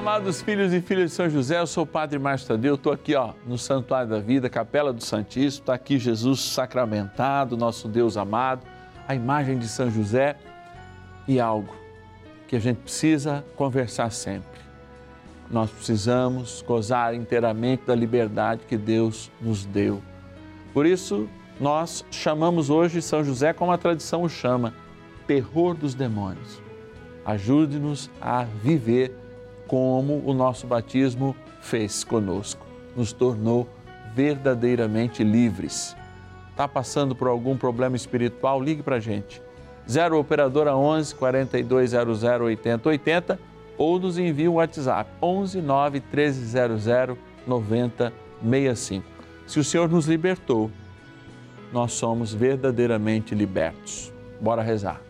amados filhos e filhas de São José, eu sou o Padre Márcio Tadeu, estou aqui ó, no Santuário da Vida, Capela do Santíssimo, está aqui Jesus sacramentado, nosso Deus amado, a imagem de São José e algo que a gente precisa conversar sempre. Nós precisamos gozar inteiramente da liberdade que Deus nos deu. Por isso, nós chamamos hoje São José como a tradição o chama, terror dos demônios. Ajude-nos a viver como o nosso batismo fez conosco, nos tornou verdadeiramente livres. Está passando por algum problema espiritual? Ligue para a gente. 0 Operadora 11 4200 8080 ou nos envie um WhatsApp 11 9 1300 9065. Se o Senhor nos libertou, nós somos verdadeiramente libertos. Bora rezar.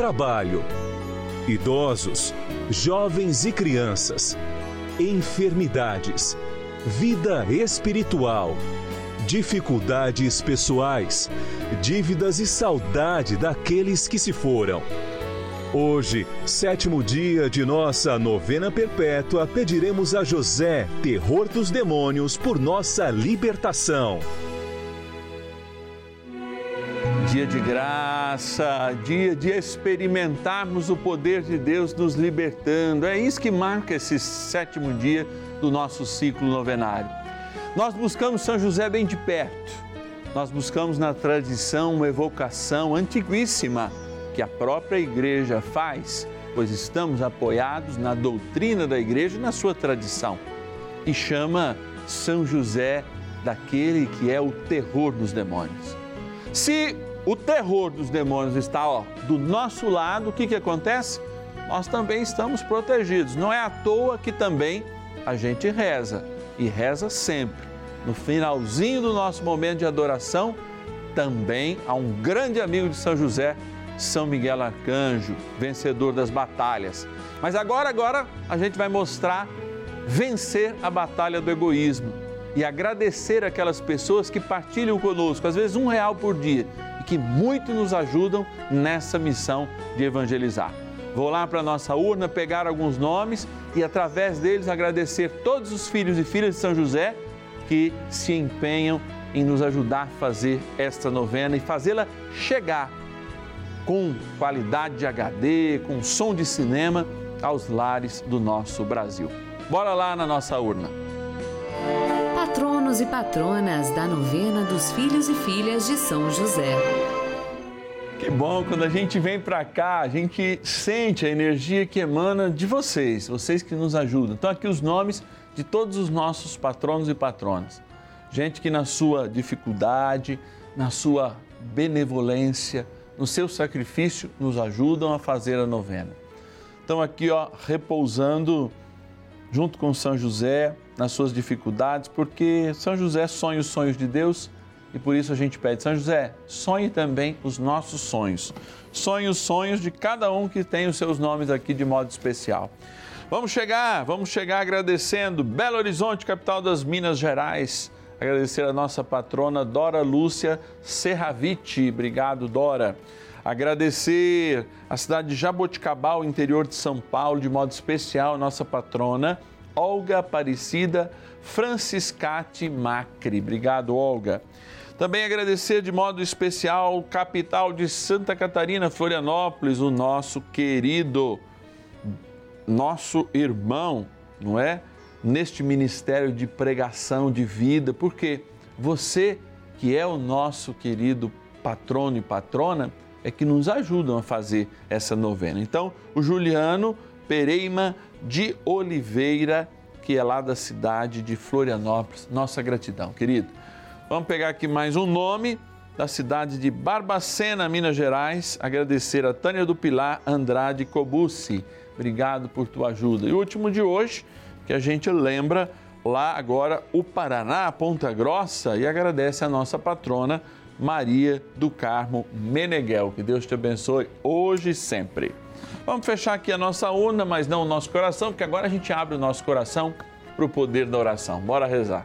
trabalho, idosos, jovens e crianças, enfermidades, vida espiritual, dificuldades pessoais, dívidas e saudade daqueles que se foram. Hoje, sétimo dia de nossa novena perpétua, pediremos a José, terror dos demônios, por nossa libertação dia de graça, dia de experimentarmos o poder de Deus nos libertando. É isso que marca esse sétimo dia do nosso ciclo novenário. Nós buscamos São José bem de perto. Nós buscamos na tradição uma evocação antiguíssima que a própria igreja faz, pois estamos apoiados na doutrina da igreja e na sua tradição. E chama São José daquele que é o terror dos demônios. Se o terror dos demônios está ó, do nosso lado, o que, que acontece? Nós também estamos protegidos. Não é à toa que também a gente reza e reza sempre. No finalzinho do nosso momento de adoração, também há um grande amigo de São José, São Miguel Arcanjo, vencedor das batalhas. Mas agora, agora a gente vai mostrar vencer a batalha do egoísmo e agradecer aquelas pessoas que partilham conosco, às vezes um real por dia que muito nos ajudam nessa missão de evangelizar. Vou lá para a nossa urna pegar alguns nomes e, através deles, agradecer todos os filhos e filhas de São José que se empenham em nos ajudar a fazer esta novena e fazê-la chegar com qualidade de HD, com som de cinema aos lares do nosso Brasil. Bora lá na nossa urna. Patronos e patronas da novena dos filhos e filhas de São José. Que bom, quando a gente vem para cá, a gente sente a energia que emana de vocês, vocês que nos ajudam. Então, aqui os nomes de todos os nossos patronos e patronas. Gente que na sua dificuldade, na sua benevolência, no seu sacrifício, nos ajudam a fazer a novena. Então, aqui, ó, repousando junto com São José, nas suas dificuldades, porque São José sonha os sonhos de Deus e por isso a gente pede, São José, sonhe também os nossos sonhos. Sonhe os sonhos de cada um que tem os seus nomes aqui de modo especial. Vamos chegar, vamos chegar agradecendo Belo Horizonte, capital das Minas Gerais, Agradecer a nossa patrona Dora Lúcia Serraviti. Obrigado, Dora. Agradecer a cidade de Jaboticabal, interior de São Paulo, de modo especial, nossa patrona Olga Aparecida Franciscati Macri. Obrigado, Olga. Também agradecer de modo especial, capital de Santa Catarina, Florianópolis, o nosso querido, nosso irmão, não é? Neste ministério de pregação de vida, porque você, que é o nosso querido patrono e patrona, é que nos ajudam a fazer essa novena. Então, o Juliano Pereima de Oliveira, que é lá da cidade de Florianópolis. Nossa gratidão, querido. Vamos pegar aqui mais um nome da cidade de Barbacena, Minas Gerais. Agradecer a Tânia do Pilar Andrade Cobucci. Obrigado por tua ajuda. E o último de hoje, que a gente lembra lá agora o Paraná, Ponta Grossa, e agradece a nossa patrona Maria do Carmo Meneghel. Que Deus te abençoe hoje e sempre. Vamos fechar aqui a nossa urna, mas não o nosso coração, porque agora a gente abre o nosso coração para o poder da oração. Bora rezar.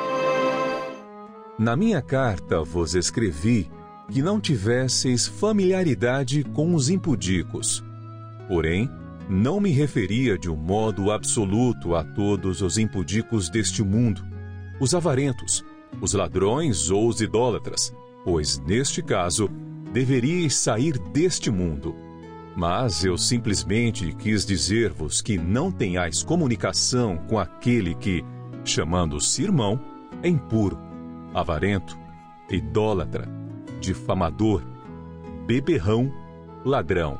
Na minha carta vos escrevi que não tivesseis familiaridade com os impudicos. Porém, não me referia de um modo absoluto a todos os impudicos deste mundo os avarentos, os ladrões ou os idólatras, pois neste caso deveríeis sair deste mundo. Mas eu simplesmente quis dizer-vos que não tenhais comunicação com aquele que, chamando-se irmão, é impuro, avarento, idólatra, difamador, beberrão, ladrão.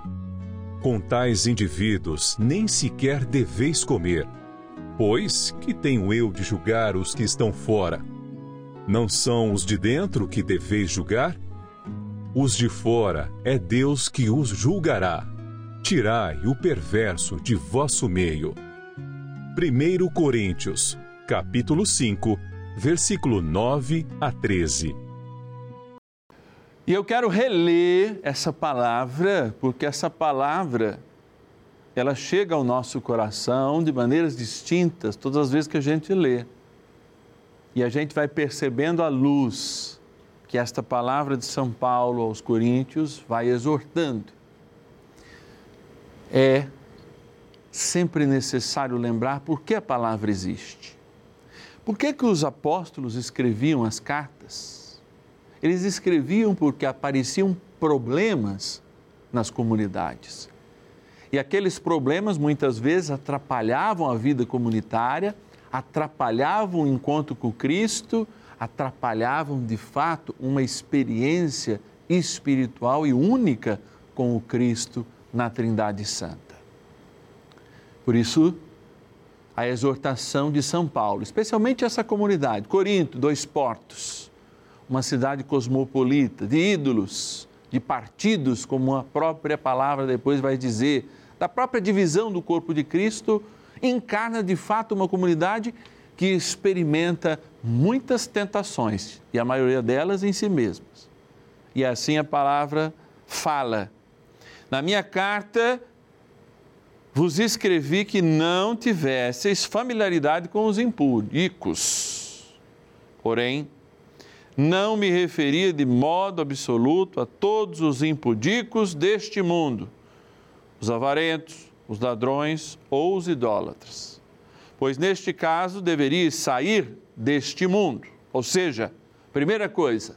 Com tais indivíduos nem sequer deveis comer Pois que tenho eu de julgar os que estão fora? Não são os de dentro que deveis julgar? Os de fora é Deus que os julgará. Tirai o perverso de vosso meio. 1 Coríntios, capítulo 5, versículo 9 a 13. E eu quero reler essa palavra, porque essa palavra ela chega ao nosso coração de maneiras distintas todas as vezes que a gente lê. E a gente vai percebendo a luz que esta palavra de São Paulo aos Coríntios vai exortando. É sempre necessário lembrar por que a palavra existe. Por que, que os apóstolos escreviam as cartas? Eles escreviam porque apareciam problemas nas comunidades. E aqueles problemas muitas vezes atrapalhavam a vida comunitária, atrapalhavam o encontro com Cristo, atrapalhavam de fato uma experiência espiritual e única com o Cristo na Trindade Santa. Por isso, a exortação de São Paulo, especialmente essa comunidade, Corinto, dois portos, uma cidade cosmopolita, de ídolos, de partidos, como a própria palavra depois vai dizer, da própria divisão do corpo de Cristo, encarna de fato uma comunidade que experimenta muitas tentações e a maioria delas em si mesmas. E assim a palavra fala. Na minha carta vos escrevi que não tivesseis familiaridade com os impúdicos. Porém, não me referia de modo absoluto a todos os impudicos deste mundo os avarentos, os ladrões ou os idólatras. Pois neste caso deveria sair deste mundo. Ou seja, primeira coisa,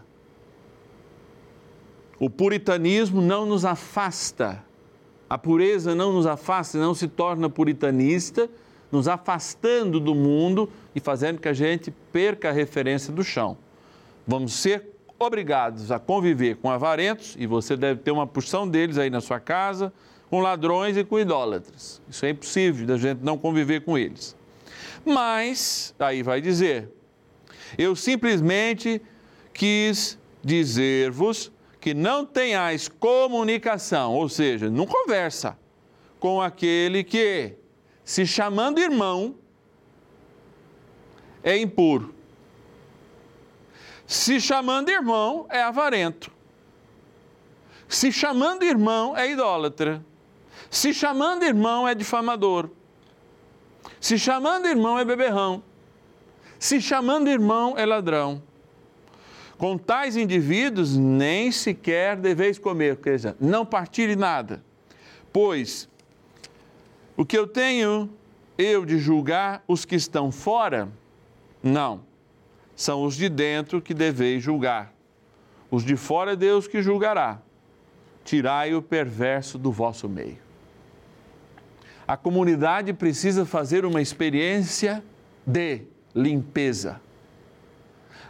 o puritanismo não nos afasta, a pureza não nos afasta, não se torna puritanista, nos afastando do mundo e fazendo que a gente perca a referência do chão. Vamos ser obrigados a conviver com avarentos, e você deve ter uma porção deles aí na sua casa, com ladrões e com idólatras. Isso é impossível da gente não conviver com eles. Mas, aí vai dizer, eu simplesmente quis dizer-vos que não tenhais comunicação, ou seja, não conversa com aquele que, se chamando irmão, é impuro. Se chamando irmão, é avarento. Se chamando irmão, é idólatra. Se chamando irmão é difamador. Se chamando irmão é beberrão. Se chamando irmão é ladrão. Com tais indivíduos nem sequer deveis comer, quer dizer, não partilhe nada. Pois o que eu tenho eu de julgar os que estão fora? Não. São os de dentro que deveis julgar. Os de fora é Deus que julgará. Tirai o perverso do vosso meio a comunidade precisa fazer uma experiência de limpeza.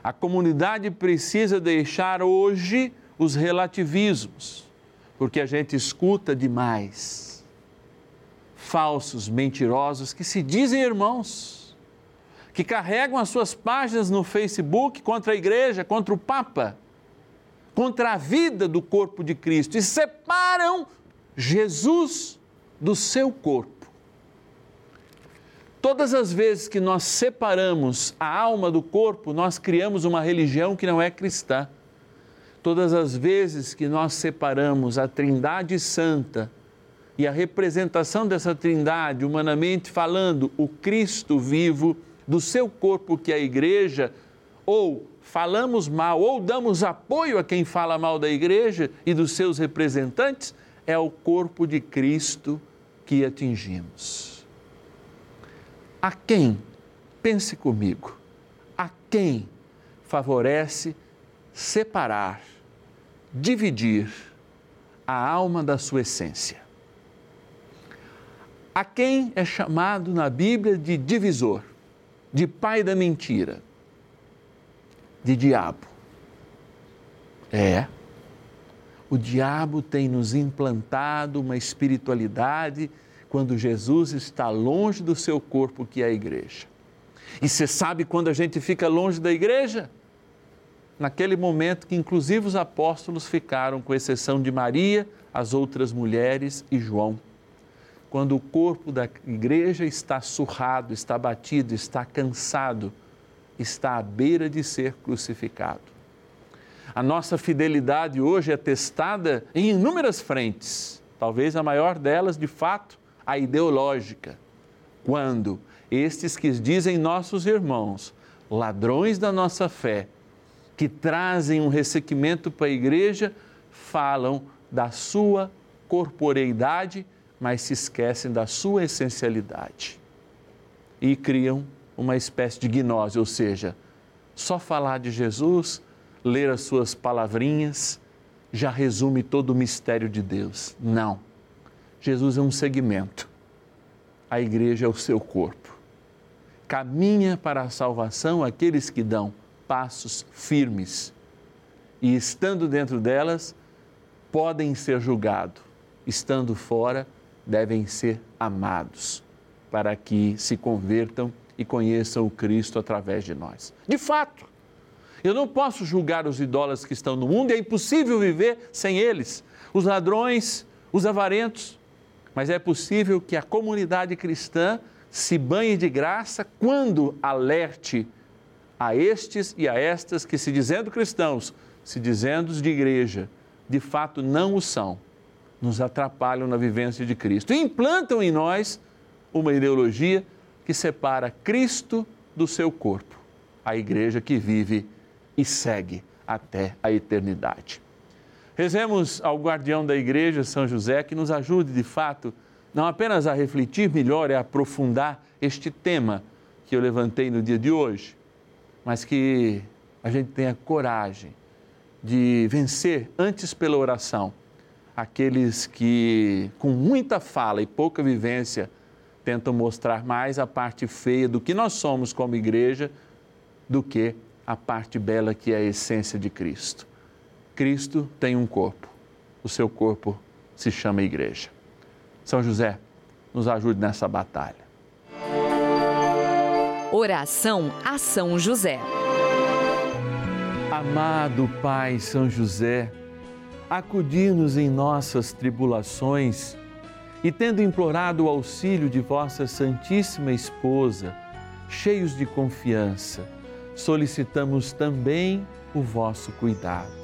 A comunidade precisa deixar hoje os relativismos, porque a gente escuta demais falsos, mentirosos que se dizem irmãos, que carregam as suas páginas no Facebook contra a igreja, contra o Papa, contra a vida do corpo de Cristo e separam Jesus do seu corpo. Todas as vezes que nós separamos a alma do corpo, nós criamos uma religião que não é cristã. Todas as vezes que nós separamos a Trindade Santa e a representação dessa Trindade, humanamente falando, o Cristo vivo, do seu corpo, que é a igreja, ou falamos mal, ou damos apoio a quem fala mal da igreja e dos seus representantes, é o corpo de Cristo que atingimos. A quem, pense comigo, a quem favorece separar, dividir a alma da sua essência? A quem é chamado na Bíblia de divisor, de pai da mentira, de diabo? É o diabo tem nos implantado uma espiritualidade quando Jesus está longe do seu corpo, que é a igreja. E você sabe quando a gente fica longe da igreja? Naquele momento que, inclusive, os apóstolos ficaram, com exceção de Maria, as outras mulheres e João. Quando o corpo da igreja está surrado, está batido, está cansado, está à beira de ser crucificado. A nossa fidelidade hoje é testada em inúmeras frentes. Talvez a maior delas, de fato, a ideológica, quando estes que dizem nossos irmãos, ladrões da nossa fé, que trazem um ressequimento para a igreja, falam da sua corporeidade, mas se esquecem da sua essencialidade. E criam uma espécie de gnose, ou seja, só falar de Jesus, ler as suas palavrinhas, já resume todo o mistério de Deus. Não. Jesus é um segmento. A igreja é o seu corpo. Caminha para a salvação aqueles que dão passos firmes e, estando dentro delas, podem ser julgados, estando fora, devem ser amados, para que se convertam e conheçam o Cristo através de nós. De fato, eu não posso julgar os idólatras que estão no mundo, é impossível viver sem eles, os ladrões, os avarentos, mas é possível que a comunidade cristã se banhe de graça quando alerte a estes e a estas que, se dizendo cristãos, se dizendo de igreja, de fato não o são, nos atrapalham na vivência de Cristo e implantam em nós uma ideologia que separa Cristo do seu corpo, a igreja que vive e segue até a eternidade. Rezemos ao guardião da igreja, São José, que nos ajude de fato não apenas a refletir melhor e aprofundar este tema que eu levantei no dia de hoje, mas que a gente tenha coragem de vencer antes pela oração aqueles que, com muita fala e pouca vivência, tentam mostrar mais a parte feia do que nós somos como igreja do que a parte bela que é a essência de Cristo. Cristo tem um corpo, o seu corpo se chama igreja. São José, nos ajude nessa batalha. Oração a São José. Amado Pai São José, acudir-nos em nossas tribulações e, tendo implorado o auxílio de vossa Santíssima Esposa, cheios de confiança, solicitamos também o vosso cuidado.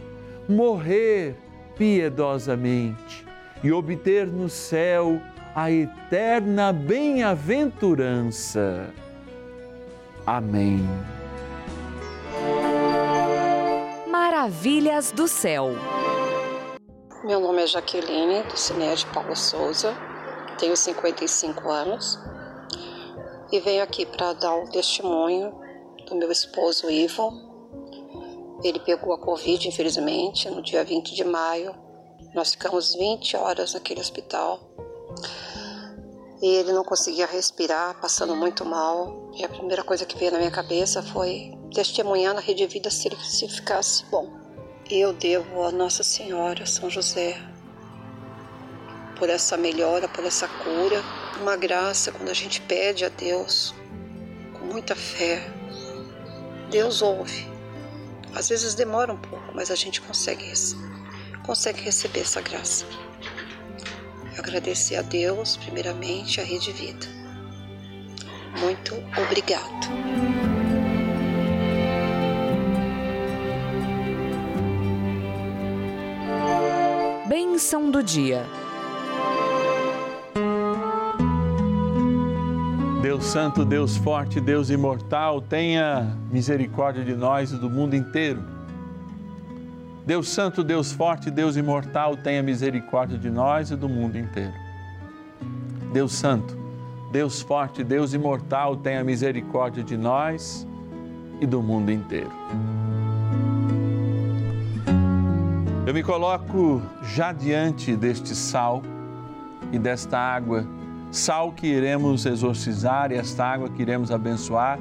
morrer piedosamente e obter no céu a eterna bem-aventurança. Amém. Maravilhas do céu. Meu nome é Jaqueline, do Cined Paulo Souza tenho 55 anos e venho aqui para dar o testemunho do meu esposo Ivo. Ele pegou a Covid, infelizmente, no dia 20 de maio. Nós ficamos 20 horas naquele hospital e ele não conseguia respirar, passando muito mal. E a primeira coisa que veio na minha cabeça foi testemunhar na Rede Vida se ele se ficasse bom. Eu devo a Nossa Senhora, São José, por essa melhora, por essa cura. Uma graça quando a gente pede a Deus com muita fé. Deus ouve. Às vezes demora um pouco, mas a gente consegue, consegue receber essa graça. Agradecer a Deus, primeiramente, a Rede Vida. muito obrigado. Bênção do dia. Deus Santo, Deus Forte, Deus Imortal, tenha misericórdia de nós e do mundo inteiro. Deus Santo, Deus Forte, Deus Imortal, tenha misericórdia de nós e do mundo inteiro. Deus Santo, Deus Forte, Deus Imortal, tenha misericórdia de nós e do mundo inteiro. Eu me coloco já diante deste sal e desta água, sal que iremos exorcizar e esta água que iremos abençoar,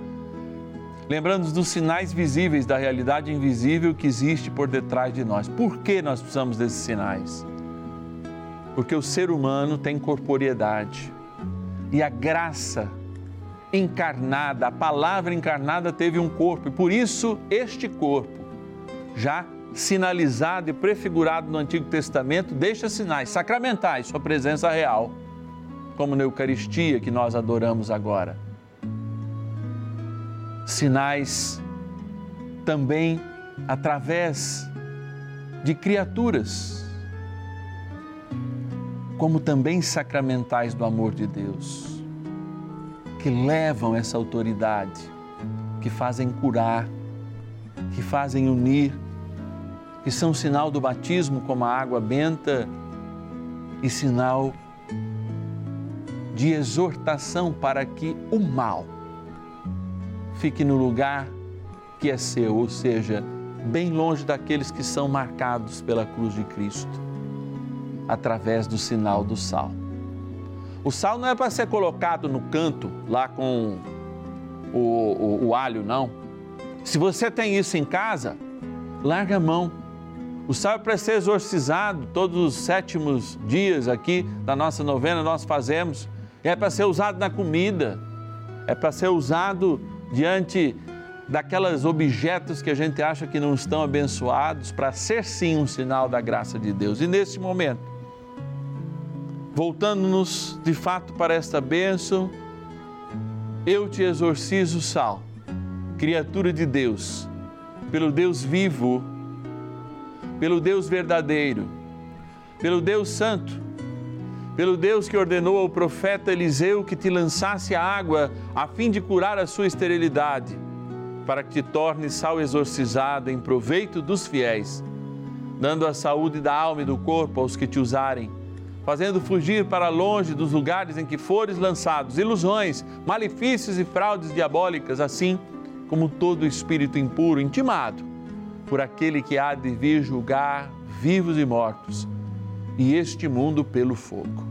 lembrando dos sinais visíveis da realidade invisível que existe por detrás de nós. Por que nós precisamos desses sinais? Porque o ser humano tem corporeidade e a graça encarnada, a palavra encarnada teve um corpo e por isso este corpo já sinalizado e prefigurado no Antigo Testamento, deixa sinais sacramentais, sua presença real, como na Eucaristia que nós adoramos agora. Sinais também através de criaturas, como também sacramentais do amor de Deus, que levam essa autoridade, que fazem curar, que fazem unir que são sinal do batismo, como a água benta, e sinal de exortação para que o mal fique no lugar que é seu, ou seja, bem longe daqueles que são marcados pela cruz de Cristo, através do sinal do sal. O sal não é para ser colocado no canto, lá com o, o, o alho, não. Se você tem isso em casa, larga a mão o sal é para ser exorcizado todos os sétimos dias aqui da nossa novena, nós fazemos. É para ser usado na comida, é para ser usado diante daquelas objetos que a gente acha que não estão abençoados, para ser sim um sinal da graça de Deus. E nesse momento, voltando-nos de fato para esta bênção, eu te exorcizo, Sal, criatura de Deus, pelo Deus vivo pelo Deus verdadeiro, pelo Deus santo, pelo Deus que ordenou ao profeta Eliseu que te lançasse a água a fim de curar a sua esterilidade, para que te torne sal exorcizado em proveito dos fiéis, dando a saúde da alma e do corpo aos que te usarem, fazendo fugir para longe dos lugares em que fores lançados ilusões, malefícios e fraudes diabólicas, assim como todo espírito impuro intimado por aquele que há de vir julgar vivos e mortos, e este mundo pelo fogo.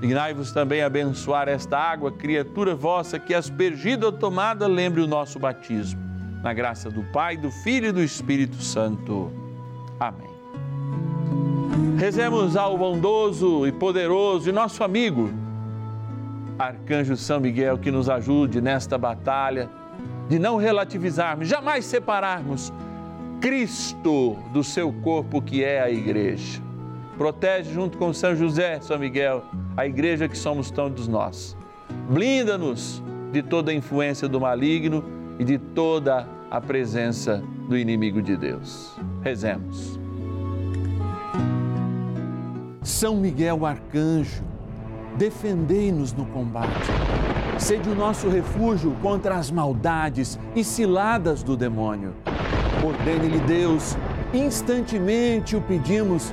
Dignai-vos também abençoar esta água, criatura vossa, que aspergida ou tomada lembre o nosso batismo. Na graça do Pai, do Filho e do Espírito Santo. Amém. Rezemos ao bondoso e poderoso e nosso amigo, Arcanjo São Miguel, que nos ajude nesta batalha de não relativizarmos, jamais separarmos Cristo do seu corpo que é a igreja. Protege junto com São José, São Miguel, a igreja que somos todos nós. Blinda-nos de toda a influência do maligno e de toda a presença do inimigo de Deus. Rezemos. São Miguel arcanjo, defendei-nos no combate. Sede o nosso refúgio contra as maldades e ciladas do demônio Ordene-lhe Deus, instantemente o pedimos,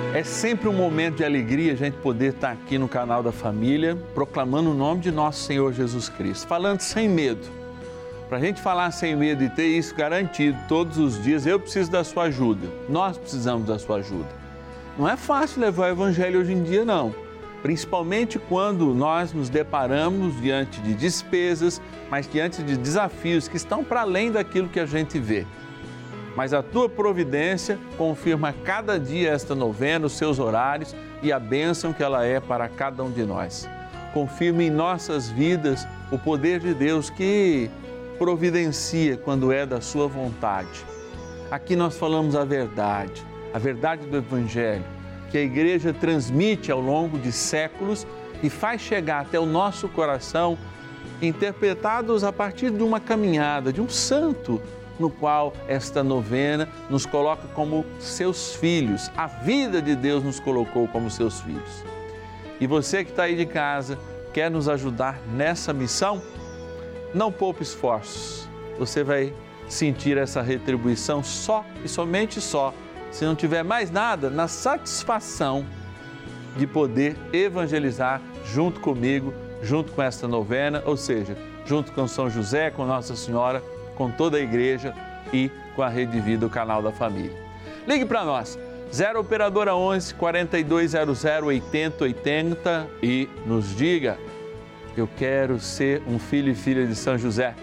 é sempre um momento de alegria a gente poder estar aqui no canal da família, proclamando o nome de nosso Senhor Jesus Cristo, falando sem medo. Para a gente falar sem medo e ter isso garantido todos os dias, eu preciso da sua ajuda. Nós precisamos da sua ajuda. Não é fácil levar o Evangelho hoje em dia, não. Principalmente quando nós nos deparamos diante de despesas, mas diante de desafios que estão para além daquilo que a gente vê. Mas a tua providência confirma cada dia esta novena, os seus horários e a bênção que ela é para cada um de nós. Confirma em nossas vidas o poder de Deus que providencia quando é da sua vontade. Aqui nós falamos a verdade, a verdade do Evangelho, que a igreja transmite ao longo de séculos e faz chegar até o nosso coração, interpretados a partir de uma caminhada, de um santo no qual esta novena nos coloca como seus filhos. A vida de Deus nos colocou como seus filhos. E você que está aí de casa, quer nos ajudar nessa missão? Não poupe esforços. Você vai sentir essa retribuição só e somente só, se não tiver mais nada, na satisfação de poder evangelizar junto comigo, junto com esta novena, ou seja, junto com São José, com Nossa Senhora com toda a igreja e com a Rede Vida, o canal da família. Ligue para nós, 0 Operadora 11 4200 8080 e nos diga: Eu quero ser um filho e filha de São José.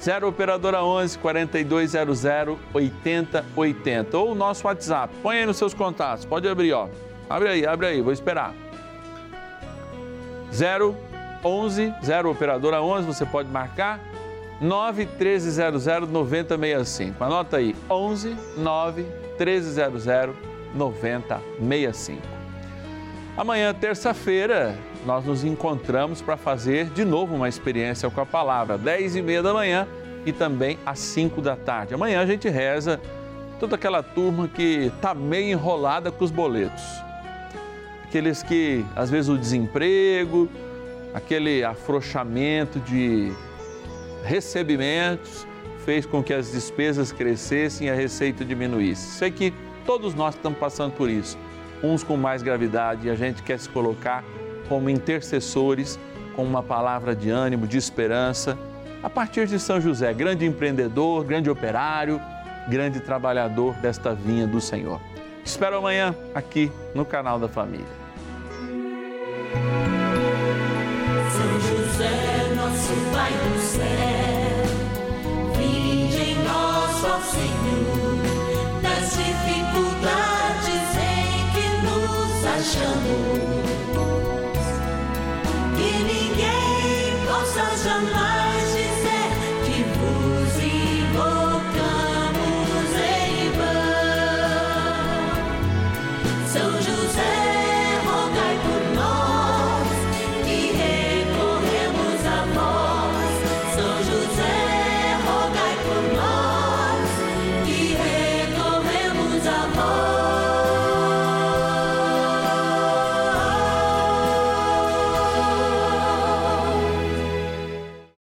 0 Operadora 11 4200 8080 ou o nosso WhatsApp. Põe aí nos seus contatos, pode abrir, ó. Abre aí, abre aí, vou esperar. 0 11 0 Operadora 11, você pode marcar 9 1300 9065. Anota aí, 11 9 1300 9065. Amanhã, terça-feira, nós nos encontramos para fazer de novo uma experiência com a palavra, 10 e meia da manhã e também às 5 da tarde. Amanhã a gente reza toda aquela turma que está meio enrolada com os boletos. Aqueles que, às vezes, o desemprego, aquele afrouxamento de recebimentos fez com que as despesas crescessem e a receita diminuísse. Sei que todos nós estamos passando por isso, uns com mais gravidade, e a gente quer se colocar como intercessores, com uma palavra de ânimo, de esperança, a partir de São José, grande empreendedor, grande operário, grande trabalhador desta vinha do Senhor. Espero amanhã aqui no canal da Família. São José,